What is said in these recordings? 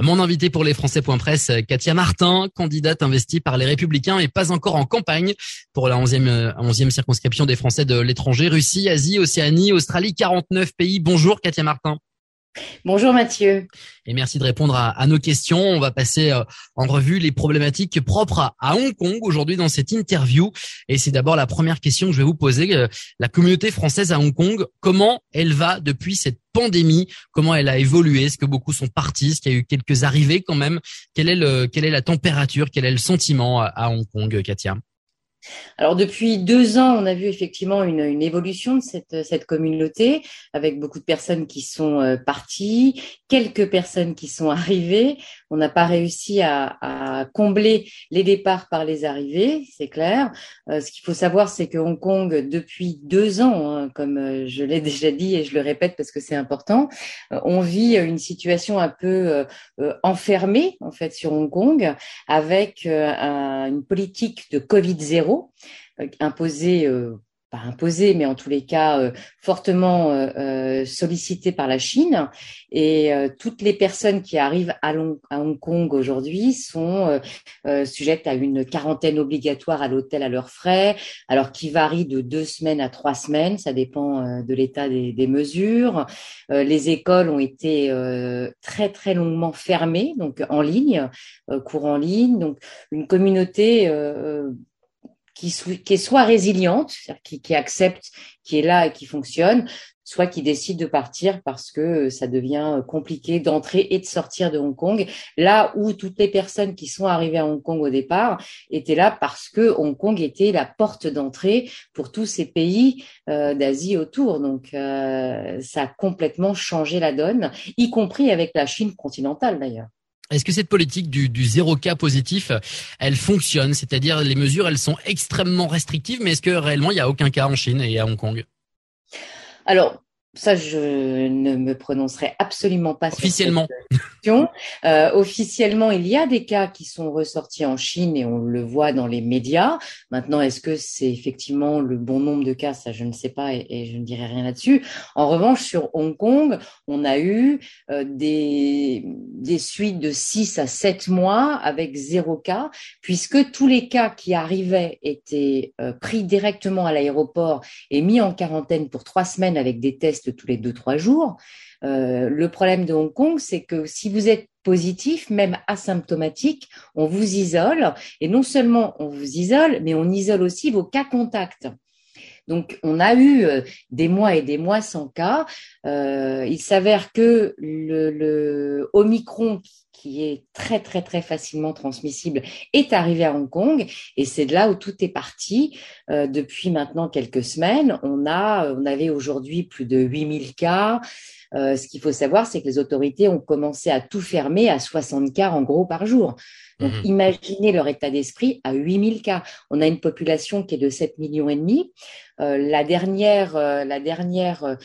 Mon invité pour les Français.press, Katia Martin, candidate investie par les Républicains et pas encore en campagne pour la 11e, 11e circonscription des Français de l'étranger, Russie, Asie, Océanie, Australie, 49 pays. Bonjour Katia Martin. Bonjour Mathieu. Et merci de répondre à, nos questions. On va passer euh, en revue les problématiques propres à, Hong Kong aujourd'hui dans cette interview. Et c'est d'abord la première question que je vais vous poser. Euh, la communauté française à Hong Kong, comment elle va depuis cette pandémie? Comment elle a évolué? Est-ce que beaucoup sont partis? Est-ce qu'il y a eu quelques arrivées quand même? Quelle est, le, quelle est la température? Quel est le sentiment à Hong Kong, Katia? Alors depuis deux ans, on a vu effectivement une, évolution de cette, communauté, avec beaucoup de personnes qui sont euh, parties, quelques personnes qui sont arrivées. On n'a pas réussi à, à, combler les départs par les arrivées, c'est clair. Euh, ce qu'il faut savoir, c'est que Hong Kong, depuis deux ans, hein, comme euh, je l'ai déjà dit et je le répète parce que c'est important, on vit une situation un peu enfermée en fait sur Hong Kong, avec une politique de Covid zéro euh, imposé euh, pas imposé, mais en tous les cas euh, fortement sollicité par la Chine. Et toutes les personnes qui arrivent à, Hong Kong aujourd'hui sont sujettes à une quarantaine obligatoire à l'hôtel à leurs frais, alors qui varie de deux semaines à trois semaines, ça dépend de l'état des, des, mesures. les écoles ont été très très longuement fermées, donc en ligne, cours en ligne, donc une communauté qui, est soit résiliente, qui, accepte, qui est là et qui fonctionne, soit qui décide de partir parce que ça devient compliqué d'entrer et de sortir de Hong Kong, là où toutes les personnes qui sont arrivées à Hong Kong au départ étaient là parce que Hong Kong était la porte d'entrée pour tous ces pays euh, d'Asie autour. Donc euh, ça a complètement changé la donne, y compris avec la Chine continentale d'ailleurs. Est-ce que cette politique du, du zéro cas positif, elle fonctionne? C'est-à-dire les mesures, elles sont extrêmement restrictives, mais est-ce que réellement il n'y a aucun cas en Chine et à Hong Kong? Alors, ça, je ne me prononcerai absolument pas officiellement. sur cette question. Euh, officiellement, il y a des cas qui sont ressortis en Chine et on le voit dans les médias. Maintenant, est-ce que c'est effectivement le bon nombre de cas? Ça, je ne sais pas et, je ne dirai rien là-dessus. En revanche, sur Hong Kong, on a eu euh, des, des suites de 6 à 7 mois avec zéro cas, puisque tous les cas qui arrivaient étaient euh, pris directement à l'aéroport et mis en quarantaine pour trois semaines avec des tests tous les deux, trois jours. Euh, le problème de Hong Kong, c'est que si vous êtes positif, même asymptomatique, on vous isole. Et non seulement on vous isole, mais on isole aussi vos cas contacts. Donc, on a eu euh, des mois et des mois sans cas. Euh, il s'avère que le, Omicron, qui est très très très facilement transmissible, est arrivé à Hong Kong et c'est de là où tout est parti. Euh, depuis maintenant quelques semaines, on a, on avait aujourd'hui plus de 8000 cas. Euh, ce qu'il faut savoir, c'est que les autorités ont commencé à tout fermer à 60 cas en gros par jour. Donc, mmh. imaginez leur état d'esprit à 8000 cas. On a une population qui est de 7 millions et demi. Euh, la dernière, euh, la dernière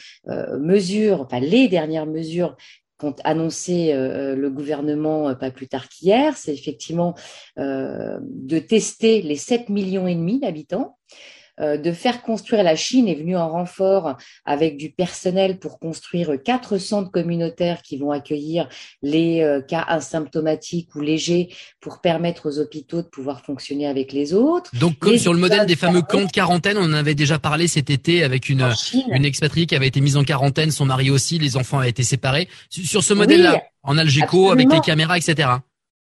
mesure, enfin les dernières mesures qu'ont annoncé le gouvernement pas plus tard qu'hier, c'est effectivement de tester les 7 millions et demi d'habitants. Euh, de faire construire la Chine est venue en renfort avec du personnel pour construire quatre centres communautaires qui vont accueillir les euh, cas asymptomatiques ou légers pour permettre aux hôpitaux de pouvoir fonctionner avec les autres. Donc comme sur le modèle des fameux camps de quarantaine, on en avait déjà parlé cet été avec une, une expatriée qui avait été mise en quarantaine, son mari aussi, les enfants avaient été séparés. Sur ce modèle-là, en Algéco, avec les caméras, etc.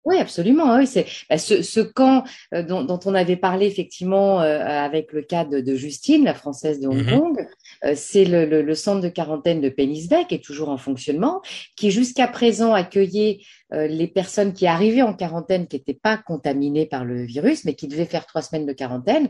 Oui, absolument. Oui, c'est bah, ce, ce, camp euh, dont, dont, on avait parlé effectivement euh, avec le cas de, de, Justine, la française de Hong mm-hmm. Kong. Euh, c'est le, le, le, centre de quarantaine de Pennisbeck qui est toujours en fonctionnement, qui jusqu'à présent accueillait les personnes qui arrivaient en quarantaine qui n'étaient pas contaminées par le virus, mais qui devaient faire trois semaines de quarantaine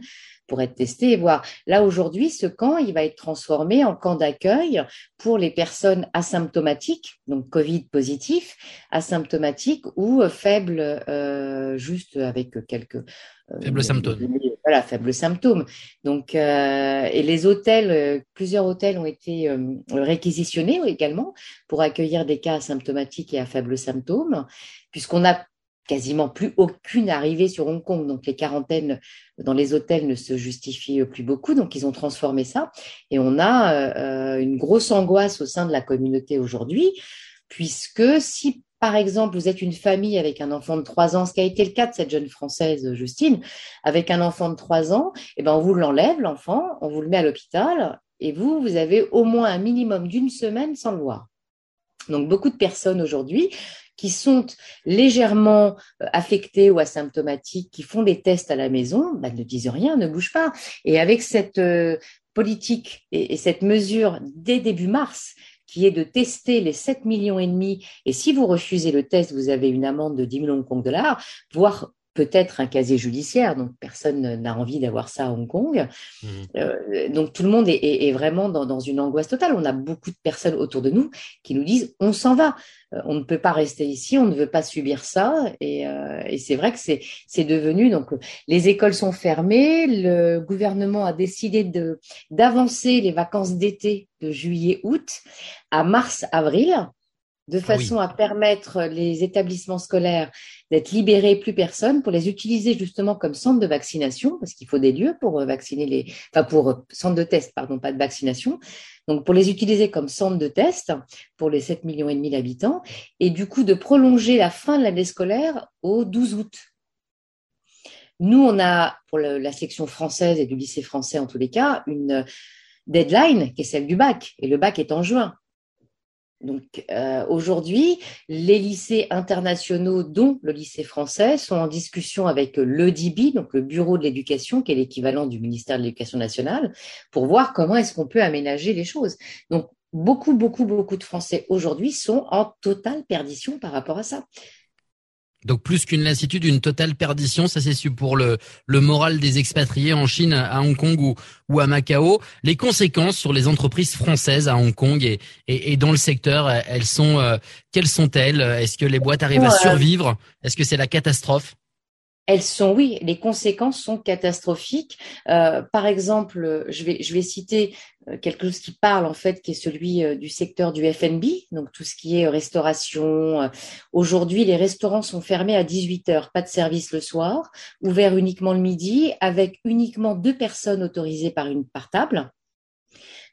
pour être testé et voir. Là, aujourd'hui, ce camp, il va être transformé en camp d'accueil pour les personnes asymptomatiques, donc Covid positif, asymptomatiques ou faibles, euh, juste avec quelques... Euh, faibles symptômes. Voilà, faibles symptômes. Donc, euh, et les hôtels, euh, plusieurs hôtels ont été euh, réquisitionnés également pour accueillir des cas asymptomatiques et à faibles symptômes, puisqu'on a quasiment plus aucune arrivée sur Hong Kong. Donc les quarantaines dans les hôtels ne se justifient plus beaucoup. Donc ils ont transformé ça. Et on a euh, une grosse angoisse au sein de la communauté aujourd'hui, puisque si par exemple, vous êtes une famille avec un enfant de 3 ans, ce qui a été le cas de cette jeune Française, Justine, avec un enfant de 3 ans, eh ben, on vous l'enlève, l'enfant, on vous le met à l'hôpital, et vous, vous avez au moins un minimum d'une semaine sans le voir. Donc, beaucoup de personnes aujourd'hui qui sont légèrement euh, affectés ou asymptomatiques, qui font des tests à la maison, bah, ne disent rien, ne bougent pas. Et avec cette euh, politique et, cette mesure dès début mars, qui est de tester les 7 millions et demi, et si vous refusez le test, vous avez une amende de 10 millions de dollars, voire peut-être un casier judiciaire, donc personne n'a envie d'avoir ça à Hong Kong. Mmh. Euh, donc tout le monde est, vraiment dans, une angoisse totale. On a beaucoup de personnes autour de nous qui nous disent on s'en va, euh, on ne peut pas rester ici, on ne veut pas subir ça. Et, euh, et c'est vrai que c'est devenu donc les écoles sont fermées, le gouvernement a décidé de d'avancer les vacances d'été de juillet-août à mars-avril de façon à permettre les établissements scolaires d'être libérés plus personne pour les utiliser justement comme centre de vaccination parce qu'il faut des lieux pour vacciner les enfin pour centre de test pardon pas de vaccination donc pour les utiliser comme centre de test pour les 7 millions et demi d'habitants et du coup de prolonger la fin de l'année scolaire au 12 août. Nous on a pour la section française et du lycée français en tous les cas une deadline qui est celle du bac et le bac est en juin. Donc euh, aujourd'hui, les lycées internationaux, dont le lycée français, sont en discussion avec l'EDIBI, donc le Bureau de l'éducation, qui est l'équivalent du ministère de l'Éducation nationale, pour voir comment est-ce qu'on peut aménager les choses. Donc beaucoup, beaucoup, beaucoup de Français aujourd'hui sont en totale perdition par rapport à ça. Donc plus qu'une lassitude, une totale perdition, ça c'est pour le, le moral des expatriés en Chine, à Hong Kong ou, ou à Macao. Les conséquences sur les entreprises françaises à Hong Kong et, et, dans le secteur, elles sont euh, quelles sont-elles? Est-ce que les boîtes arrivent à survivre? Est-ce que c'est la catastrophe? Elles sont, oui, les conséquences sont catastrophiques. Euh, par exemple, je vais, je vais citer euh, quelque chose qui parle en fait, qui est celui euh, du secteur du F&B, donc tout ce qui est restauration. Aujourd'hui, les restaurants sont fermés à 18 heures, pas de service le soir, ouverts uniquement le midi, avec uniquement deux personnes autorisées par une par table.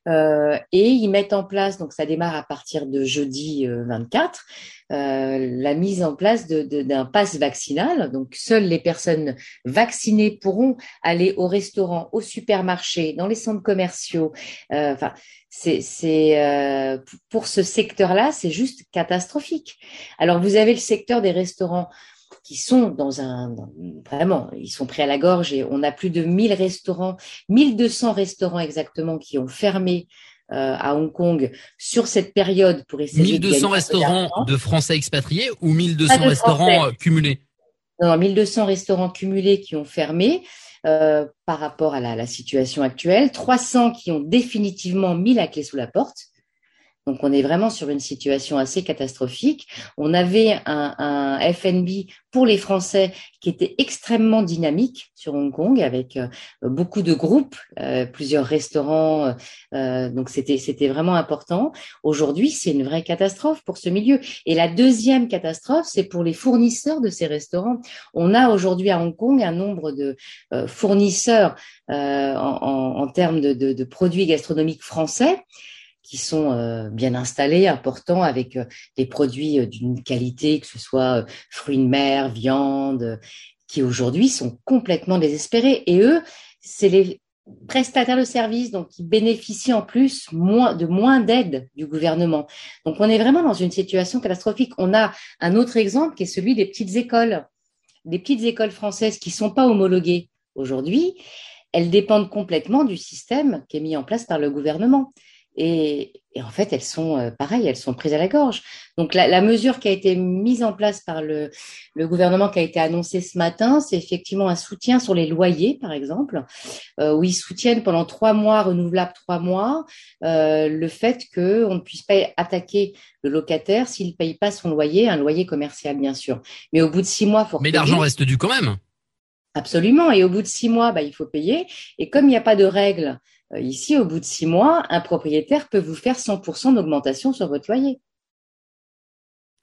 Euh, et ils mettent en place, donc ça démarre à partir de jeudi 24, euh, euh, la mise en place d'un de, pass vaccinal. Donc seules les personnes vaccinées pourront aller au restaurant, au supermarché, dans les centres commerciaux. Enfin, c'est pour ce secteur-là, c'est juste catastrophique. Alors vous avez le secteur des restaurants qui sont dans un vraiment, ils sont pris à la gorge et on a plus de 1000 restaurants, 1200 restaurants exactement qui ont fermé euh, à Hong Kong sur cette période pour essayer 1200 restaurants de Français expatriés ou 1200 restaurants euh, cumulés? Non, 1200 restaurants cumulés qui ont fermé. Euh, par rapport à la, la, situation actuelle, 300 qui ont définitivement mis la clé sous la porte, donc on est vraiment sur une situation assez catastrophique. On avait un, un FNB pour les Français qui était extrêmement dynamique sur Hong Kong avec euh, beaucoup de groupes, euh, plusieurs restaurants. Euh, donc c'était c'était vraiment important. Aujourd'hui c'est une vraie catastrophe pour ce milieu. Et la deuxième catastrophe c'est pour les fournisseurs de ces restaurants. On a aujourd'hui à Hong Kong un nombre de fournisseurs en, en, en, termes de, produits gastronomiques français qui sont euh, bien installés, importants, avec euh, des produits euh, d'une qualité, que ce soit fruits de mer, viande, qui aujourd'hui sont complètement désespérés. Et eux, c'est les prestataires de services, donc qui bénéficient en plus de moins d'aide du gouvernement. Donc on est vraiment dans une situation catastrophique. On a un autre exemple qui est celui des petites écoles, des petites écoles françaises qui sont pas homologuées aujourd'hui. Elles dépendent complètement du système qui est mis en place par le gouvernement. Et, en fait, elles sont euh, pareilles, elles sont prises à la gorge. Donc la, mesure qui a été mise en place par le, gouvernement, qui a été annoncée ce matin, c'est effectivement un soutien sur les loyers, par exemple, euh, où ils soutiennent pendant trois mois, renouvelables trois mois, euh, le fait qu'on ne puisse pas attaquer le locataire s'il ne paye pas son loyer, un loyer commercial, bien sûr. Mais au bout de six mois, faut Mais l'argent reste dû quand même. Absolument. Et au bout de six mois, bah, il faut payer. Et comme il n'y a pas de règles ici, au bout de six mois, un propriétaire peut vous faire 100% d'augmentation sur votre loyer.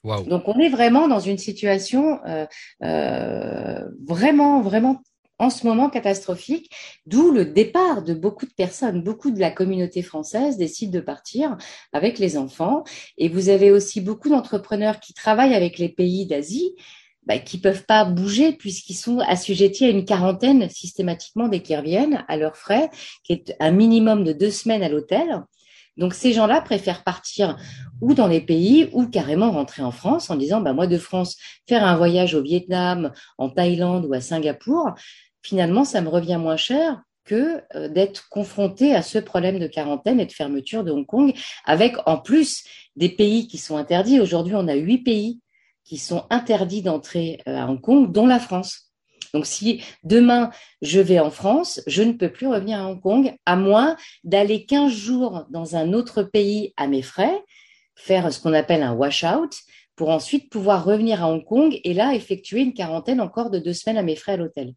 Donc, on est vraiment dans une situation euh, euh, vraiment, vraiment en ce moment catastrophique, d'où le départ de beaucoup de personnes. Beaucoup de la communauté française décide de partir avec les enfants. Et vous avez aussi beaucoup d'entrepreneurs qui travaillent avec les pays d'Asie bah, qui peuvent pas bouger puisqu'ils sont assujettis à une quarantaine systématiquement dès qu'ils reviennent à leurs frais, qui est un minimum de deux semaines à l'hôtel. Donc ces gens-là préfèrent partir ou dans les pays ou carrément rentrer en France en disant bah moi de France faire un voyage au Vietnam, en Thaïlande ou à Singapour, finalement ça me revient moins cher que euh, d'être confronté à ce problème de quarantaine et de fermeture de Hong Kong avec en plus des pays qui sont interdits. Aujourd'hui, on a huit pays qui sont interdits d'entrer euh, à Hong Kong, dont la France. Donc si demain je vais en France, je ne peux plus revenir à Hong Kong, à moins d'aller 15 jours dans un autre pays à mes frais, faire ce qu'on appelle un wash-out, pour ensuite pouvoir revenir à Hong Kong et là effectuer une quarantaine encore de deux semaines à mes frais à l'hôtel.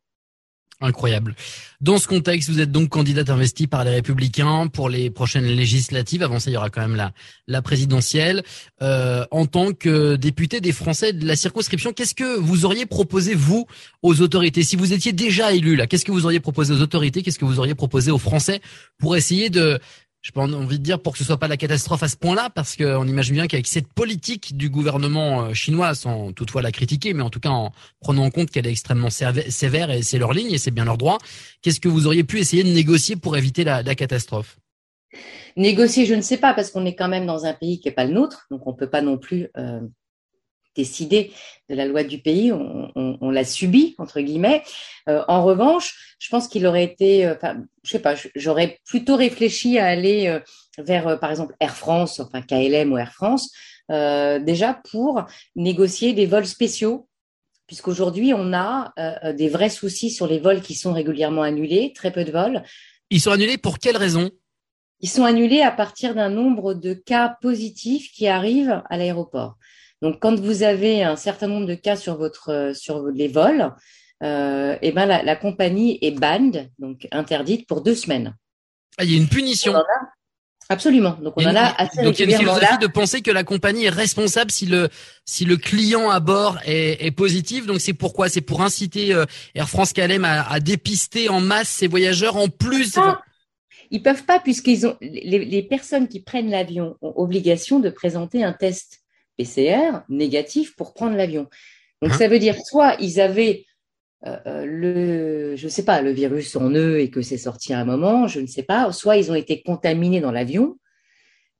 Incroyable. Dans ce contexte, vous êtes donc candidate investie par les Républicains pour les prochaines législatives. Avant ça, il y aura quand même la, la présidentielle. Euh, en tant que député des Français de la circonscription, qu'est-ce que vous auriez proposé vous aux autorités? Si vous étiez déjà élu là Qu'est-ce que vous auriez proposé aux autorités? Qu'est-ce que vous auriez proposé aux Français pour essayer de je pas envie de dire pour que ce soit pas la catastrophe à ce point-là, parce qu'on imagine bien qu'avec cette politique du gouvernement euh, chinois, sans toutefois la critiquer, mais en tout cas en prenant en compte qu'elle est extrêmement sévère et c'est leur ligne et c'est bien leur droit, qu'est-ce que vous auriez pu essayer de négocier pour éviter la, catastrophe? Négocier, je ne sais pas, parce qu'on est quand même dans un pays qui n'est pas le nôtre, donc on ne peut pas non plus euh, décidé de la loi du pays, on, l'a subi entre guillemets. Euh, en revanche, je pense qu'il aurait été, euh, enfin, je sais pas, j'aurais plutôt réfléchi à aller euh, vers, par exemple, Air France, enfin KLM ou Air France, déjà pour négocier des vols spéciaux puisqu'aujourd'hui, on a des vrais soucis sur les vols qui sont régulièrement annulés, très peu de vols. Ils sont annulés pour quelles raisons Ils sont annulés à partir d'un nombre de cas positifs qui arrivent à l'aéroport. Donc, quand vous avez un certain nombre de cas sur votre euh, sur les vols, euh, eh ben la, compagnie est banned, donc interdite pour deux semaines. Ah, il y a une punition. Absolument. Donc on en a assez Donc il y a une philosophie de penser que la compagnie est responsable si le si le client à bord est, est positif. Donc c'est pourquoi? C'est pour inciter euh, Air France KLM à, à, dépister en masse ses voyageurs en plus. Ah, ils peuvent pas puisqu'ils ont les, les personnes qui prennent l'avion ont obligation de présenter un test PCR négatif pour prendre l'avion. Donc hein? ça veut dire soit ils avaient euh, euh, le, je sais pas, le virus en eux et que c'est sorti à un moment, je ne sais pas. Soit ils ont été contaminés dans l'avion,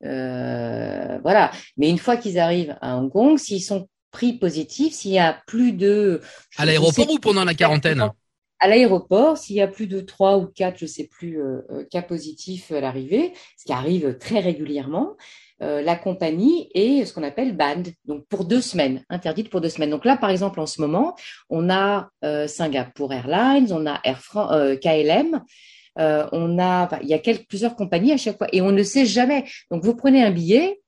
euh, voilà. Mais une fois qu'ils arrivent à Hong Kong, s'ils sont pris positifs, s'il y a plus de à l'aéroport ou pendant la quarantaine? À l'aéroport, s'il y a plus de trois ou quatre, je sais plus, cas positifs à l'arrivée, ce qui arrive très régulièrement, euh, la compagnie est ce qu'on appelle banned, donc pour deux semaines, interdite pour deux semaines. Donc là, par exemple, en ce moment, on a euh, Singapore Airlines, on a Air France, euh, KLM, on a, il y a plusieurs compagnies à chaque fois, et on ne sait jamais. Donc vous prenez un billet,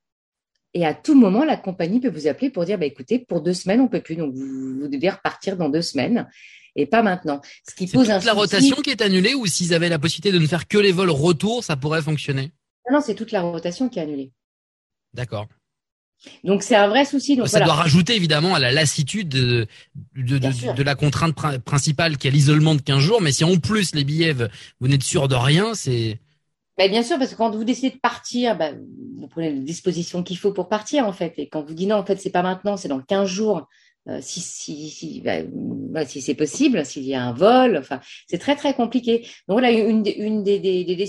et à tout moment, la compagnie peut vous appeler pour dire, bah, écoutez, pour deux semaines, on peut plus, donc vous, devez repartir dans deux semaines et pas maintenant. Ce qui pose toute la rotation qui est annulée ou s'ils avaient la possibilité de ne faire que les vols retour, ça pourrait fonctionner Non, c'est toute la rotation qui est annulée. D'accord. Donc c'est un vrai souci. Donc, ça doit rajouter évidemment à la lassitude de, de, la contrainte principale qui est l'isolement de 15 jours. Mais si en plus les billets, vous n'êtes sûr de rien, c'est... Ben, bien sûr, parce que quand vous décidez de partir, ben, vous prenez les dispositions qu'il faut pour partir en fait. Et quand vous dites non, en fait, c'est pas maintenant, c'est dans 15 jours. Euh, si si si, ben, si c'est possible, s'il y a un vol, enfin, c'est très très compliqué. Donc voilà, une, une des, des, des,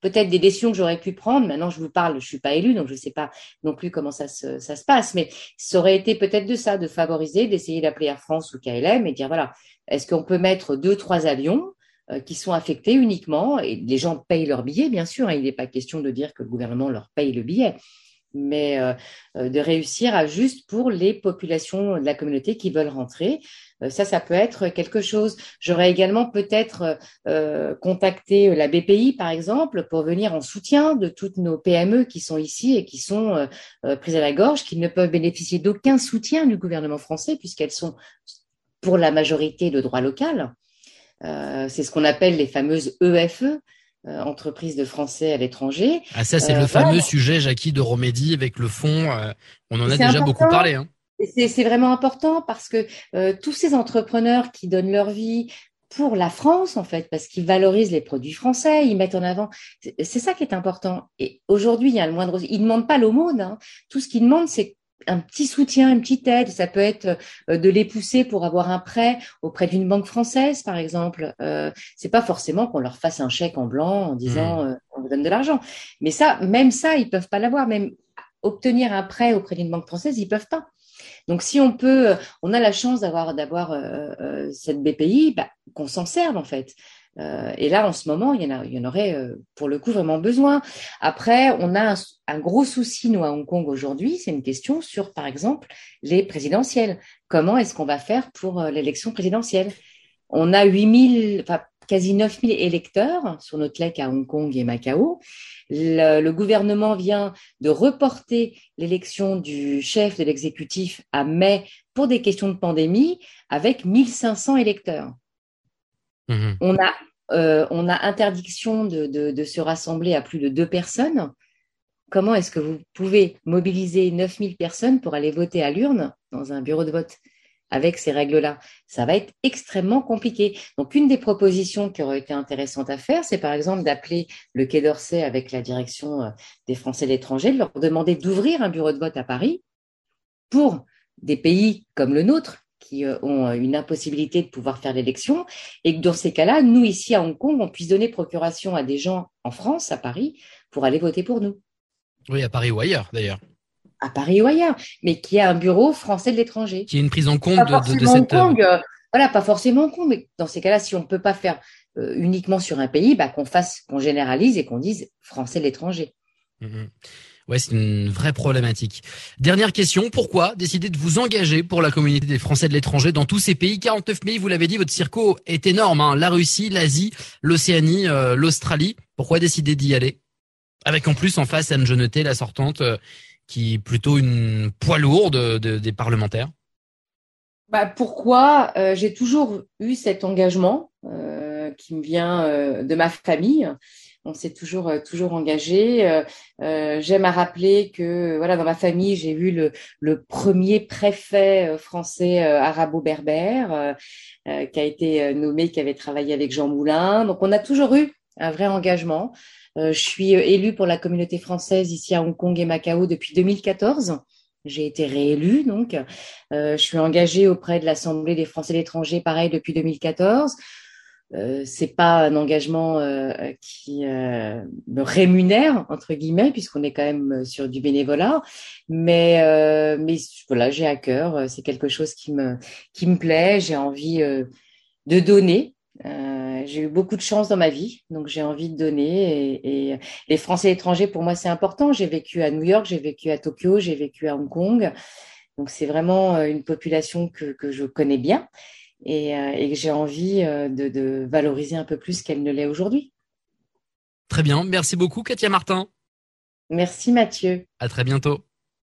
peut-être des décisions que j'aurais pu prendre. Maintenant, je vous parle, je suis pas élue, donc je sais pas non plus comment ça se, ça se passe. Mais ça aurait été peut-être de ça, de favoriser, d'essayer d'appeler Air France ou KLM et dire voilà, est-ce qu'on peut mettre deux, trois avions euh, qui sont affectés uniquement et les gens payent leur billet, bien sûr. Hein, il n'est pas question de dire que le gouvernement leur paye le billet, mais euh, euh, de réussir à juste pour les populations de la communauté qui veulent rentrer. Euh, ça, ça peut être quelque chose. J'aurais également peut-être contacté la BPI, par exemple, pour venir en soutien de toutes nos PME qui sont ici et qui sont prises à la gorge, qui ne peuvent bénéficier d'aucun soutien du gouvernement français puisqu'elles sont pour la majorité de droit local. C'est ce qu'on appelle les fameuses EFE, euh, entreprise de français à l'étranger. Ah ça c'est le euh, fameux sujet Jackie de Romédy avec le fond. Euh, on en a déjà beaucoup parlé. Hein. C'est vraiment important parce que tous ces entrepreneurs qui donnent leur vie pour la France, en fait, parce qu'ils valorisent les produits français, ils mettent en avant. C'est ça qui est important. Et aujourd'hui, il y a le moindre. Ils ne demandent pas l'aumône. Hein. Tout ce qu'ils demandent, c'est un petit soutien, une petite aide. Ça peut être euh, de les pousser pour avoir un prêt auprès d'une banque française, par exemple. Euh, c'est pas forcément qu'on leur fasse un chèque en blanc en disant mmh. euh, on vous donne de l'argent. Mais ça, même ça, ils peuvent pas l'avoir. Même obtenir un prêt auprès d'une banque française, ils peuvent pas. Donc, si on peut, on a la chance d'avoir d'avoir euh, euh, cette BPI, bah, qu'on s'en serve en fait. Euh, et là, en ce moment, il y en, a, il y en aurait pour le coup vraiment besoin. Après, on a un, gros souci, nous, à Hong Kong aujourd'hui, c'est une question sur, par exemple, les présidentielles. Comment est-ce qu'on va faire pour l'élection présidentielle? On a 8000, enfin, quasi 9000 électeurs sur notre lec à Hong Kong et Macao. Le, gouvernement vient de reporter l'élection du chef de l'exécutif à mai pour des questions de pandémie avec 1500 électeurs. On, a, euh, on a interdiction de, de, se rassembler à plus de deux personnes. Comment est-ce que vous pouvez mobiliser 9000 personnes pour aller voter à l'urne dans un bureau de vote avec ces règles-là? Ça va être extrêmement compliqué. Donc, une des propositions qui aurait été intéressante à faire, c'est par exemple d'appeler le Quai d'Orsay avec la direction euh, des Français de l'étranger, de leur demander d'ouvrir un bureau de vote à Paris pour des pays comme le nôtre qui euh, ont euh, une impossibilité de pouvoir faire l'élection, et que dans ces cas-là, nous, ici à Hong Kong, on puisse donner procuration à des gens en France, à Paris, pour aller voter pour nous. Oui, à Paris ou ailleurs, d'ailleurs à Paris ou ailleurs, mais qui a un bureau français de l'étranger. Qui est une prise en compte de, de, cette. Kong, euh, voilà, pas forcément Hong Kong, mais dans ces cas-là, si on ne peut pas faire euh, uniquement sur un pays, bah, qu'on fasse, qu'on généralise et qu'on dise français de l'étranger. Mm-hmm. Ouais, c'est une vraie problématique. Dernière question, pourquoi décider de vous engager pour la communauté des Français de l'étranger dans tous ces pays? 49 pays, vous l'avez dit, votre circo est énorme. Hein. La Russie, l'Asie, l'Océanie, euh, l'Australie. Pourquoi décider d'y aller? Avec en plus en face Anne Jeuneté, la sortante, qui est plutôt une poids lourde des parlementaires bah, Pourquoi euh, J'ai toujours eu cet engagement euh, qui me vient euh, de ma famille. On s'est toujours toujours engagé. J'aime à rappeler que voilà dans ma famille j'ai vu le, le premier préfet français arabo-berbère qui a été nommé, qui avait travaillé avec Jean Moulin. Donc on a toujours eu un vrai engagement. Euh, je suis euh, élue pour la communauté française ici à Hong Kong et Macao depuis 2014. J'ai été réélue, donc euh, je suis engagée auprès de l'Assemblée des Français de l'étranger, pareil depuis 2014. Euh, c'est pas un engagement qui me rémunère entre guillemets puisqu'on est quand même sur du bénévolat, mais mais voilà j'ai à cœur, c'est quelque chose qui me qui me plaît, j'ai envie de donner euh, j'ai eu beaucoup de chance dans ma vie, donc j'ai envie de donner. Et, les Français étrangers, pour moi, c'est important. J'ai vécu à New York, j'ai vécu à Tokyo, j'ai vécu à Hong Kong. Donc c'est vraiment euh, une population que, que je connais bien et, euh, et que j'ai envie de, de valoriser un peu plus qu'elle ne l'est aujourd'hui. Très bien, merci beaucoup Katia Martin. Merci Mathieu. À très bientôt.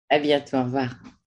À bientôt, au revoir.